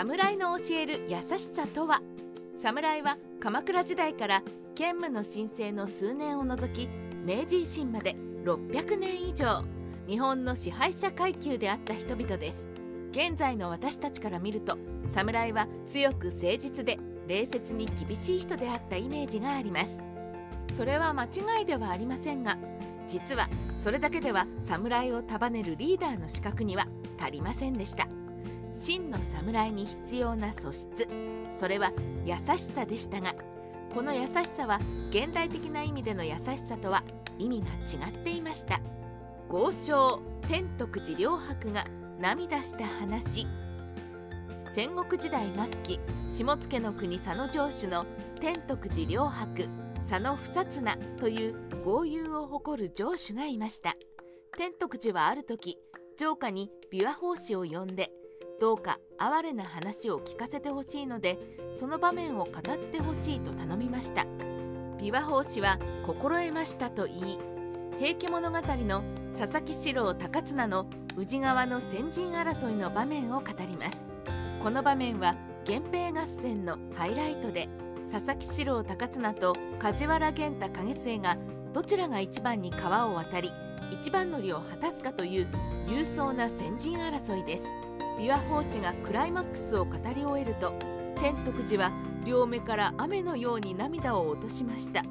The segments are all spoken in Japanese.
侍の教える優しさとは？侍は鎌倉時代から兼務の申請の数年を除き明治維新まで600年以上日本の支配者階級であった人々です。現在の私たちから見ると侍は強く誠実で礼節に厳しい人であったイメージがあります。それは間違いではありませんが実はそれだけでは侍を束ねるリーダーの資格には足りませんでした。真の侍に必要な素質。それは優しさでしたがこの優しさは現代的な意味での優しさとは意味が違っていました。豪商天徳寺良伯が涙した話。戦国時代末期下野の国佐野城主の天徳寺良伯佐野房綱という豪遊を誇る城主がいました。天徳寺はある時城下に琵琶法師を呼んでどうか哀れな話を聞かせてほしいのでその場面を語ってほしいと頼みました。琵琶法師は心得ましたと言い平家物語の佐々木四郎高綱の宇治川の先陣争いの場面を語ります。この場面は源平合戦のハイライトで佐々木四郎高綱と梶原源太景末がどちらが一番に川を渡り一番乗りを果たすかという勇壮な先陣争いです。琵琶法師がクライマックスを語り終えると天徳寺は両目から雨のように涙を落としました。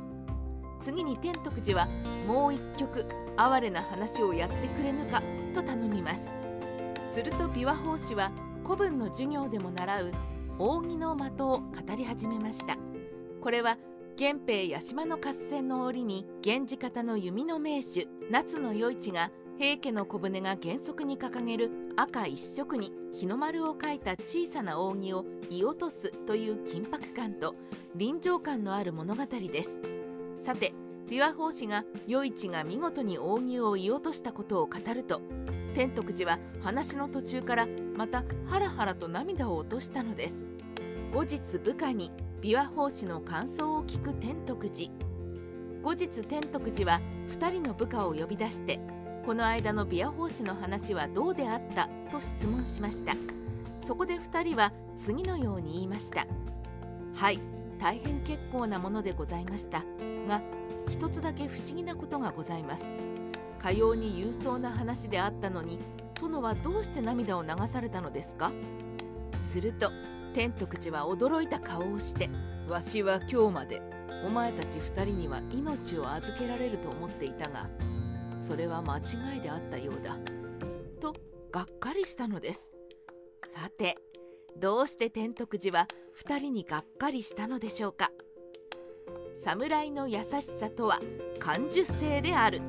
次に天徳寺はもう一曲哀れな話をやってくれぬかと頼みます。すると琵琶法師は古文の授業でも習う扇の的を語り始めました。これは源平八島の合戦の折に源氏方の弓の名手夏の与一が平家の小舟が原則に掲げる赤一色に日の丸を描いた小さな扇を射落とすという緊迫感と臨場感のある物語です。さて琵琶法師が与一が見事に扇を射落としたことを語ると天徳寺は話の途中からまたハラハラと涙を落としたのです。後日部下に琵琶法師の感想を聞く天徳寺。後日天徳寺は2人の部下を呼び出してこの間の琵琶法師の話はどうであった？と質問しました。そこで2人は次のように言いました。はい大変結構なものでございました。が一つだけ不思議なことがございます。かように勇壮な話であったのに殿はどうして涙を流されたのですか？すると天徳寺は驚いた顔をして「わしは今日までお前たち二人には命を預けられると思っていたがそれは間違いであったようだ。とがっかりしたのです。さてどうして天徳寺は2人にがっかりしたのでしょうか。侍の優しさとは感受性である。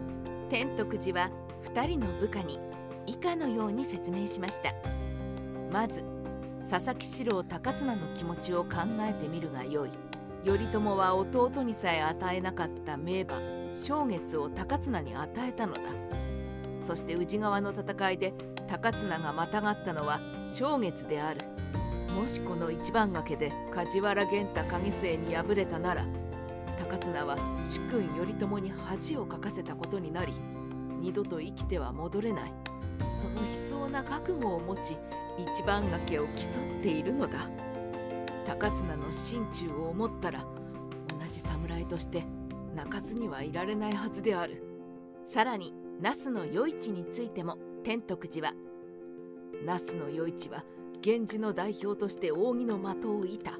天徳寺は2人の部下に以下のように説明しました。まず佐々木四郎高綱の気持ちを考えてみるがよい。頼朝は弟にさえ与えなかった名馬。正月を高綱に与えたのだ。そして宇治川の戦いで高綱がまたがったのは正月である。もしこの一番掛けで梶原源太景末に敗れたなら高綱は主君頼朝に恥をかかせたことになり二度と生きては戻れない。その悲壮な覚悟を持ち一番掛けを競っているのだ。高綱の心中を思ったら同じ侍として泣かずにはいられないはずである。さらに那須の与一についても天徳寺は那須の与一は源氏の代表として扇の的を射た。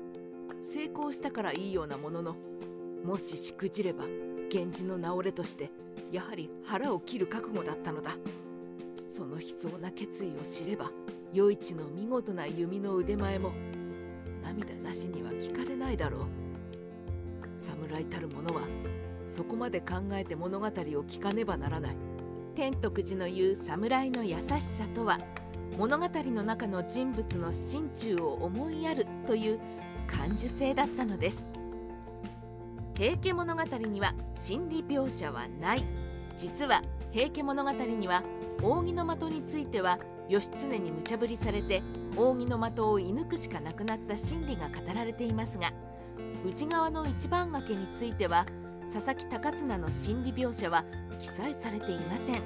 成功したからいいようなもののもししくじれば源氏の名折れとしてやはり腹を切る覚悟だったのだ。その悲壮な決意を知れば与一の見事な弓の腕前も涙なしには聞かれないだろう。侍たる者はそこまで考えて物語を聞かねばならない。天徳寺の言う侍の優しさとは物語の中の人物の心中を思いやるという感受性だったのです。平家物語には心理描写はない。実は平家物語には扇の的については義経に無茶ぶりされて扇の的を射抜くしかなくなった心理が語られていますが内側の一番掛けについては佐々木高綱の心理描写は記載されていません。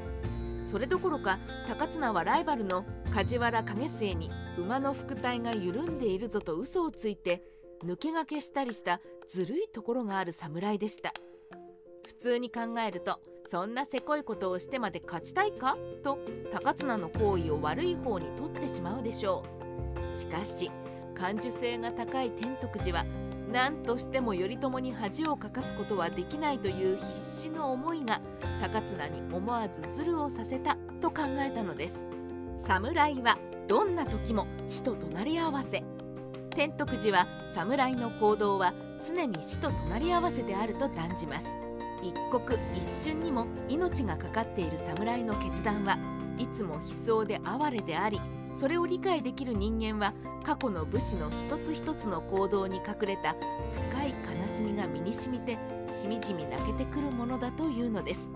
それどころか高綱はライバルの梶原景末に馬の副体が緩んでいるぞと嘘をついて抜け駆けしたりしたずるいところがある侍でした。普通に考えるとそんなせこいことをしてまで勝ちたいか？と高綱の行為を悪い方に取ってしまうでしょう。しかし感受性が高い天徳寺は何としても頼朝に恥をかかすことはできないという必死の思いが高綱に思わずズルをさせたと考えたのです。侍はどんな時も死と隣り合わせ。天徳寺は侍の行動は常に死と隣り合わせであると断じます。一刻一瞬にも命がかかっている侍の決断はいつも悲壮で哀れでありそれを理解できる人間は過去の武士の一つ一つの行動に隠れた深い悲しみが身にしみてしみじみ泣けてくるものだというのです。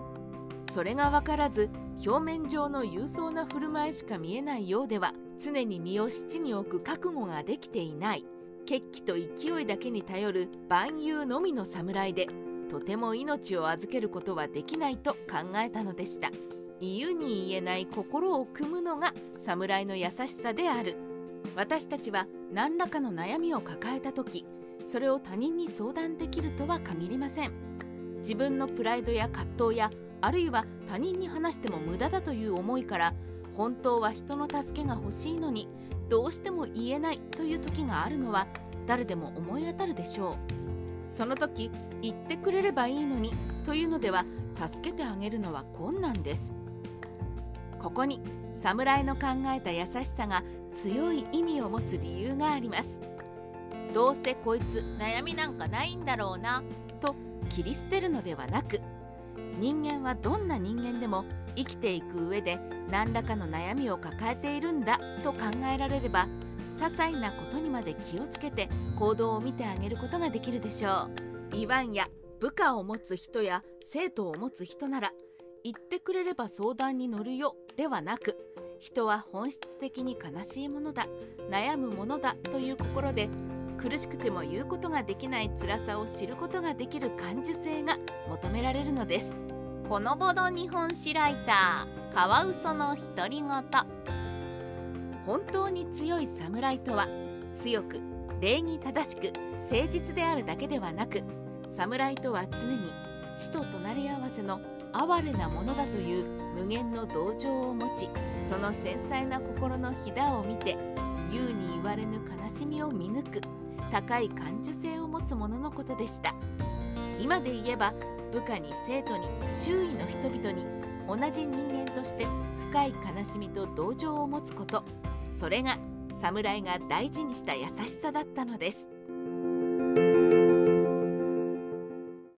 それが分からず表面上の勇壮な振る舞いしか見えないようでは常に身を七に置く覚悟ができていない。血気と勢いだけに頼る万有のみの侍でとても命を預けることはできないと考えたのでした。言うに言えない心を組むのが侍の優しさである。私たちは何らかの悩みを抱えた時それを他人に相談できるとは限りません。自分のプライドや葛藤やあるいは他人に話しても無駄だという思いから本当は人の助けが欲しいのにどうしても言えないという時があるのは誰でも思い当たるでしょう。その時言ってくれればいいのにというのでは助けてあげるのは困難です。ここに侍の考えた優しさが強い意味を持つ理由があります。どうせこいつ悩みなんかないんだろうなと切り捨てるのではなく人間はどんな人間でも生きていく上で何らかの悩みを抱えているんだと考えられれば些細なことにまで気をつけて行動を見てあげることができるでしょう。イワンや部下を持つ人や生徒を持つ人なら言ってくれれば相談に乗るよではなく人は本質的に悲しいものだ悩むものだという心で苦しくても言うことができない辛さを知ることができる感受性が求められるのです。ほのぼの日本史ライターカワウソの独り言。本当に強い侍とは強く礼儀正しく誠実であるだけではなく侍とは常に死と隣り合わせの哀れなものだという無限の同情を持ちその繊細な心のひだを見て言うに言われぬ悲しみを見抜く高い感受性を持つ者のことでした。今で言えば部下に生徒に周囲の人々に同じ人間として深い悲しみと同情を持つこと。それが侍が大事にした優しさだったのです。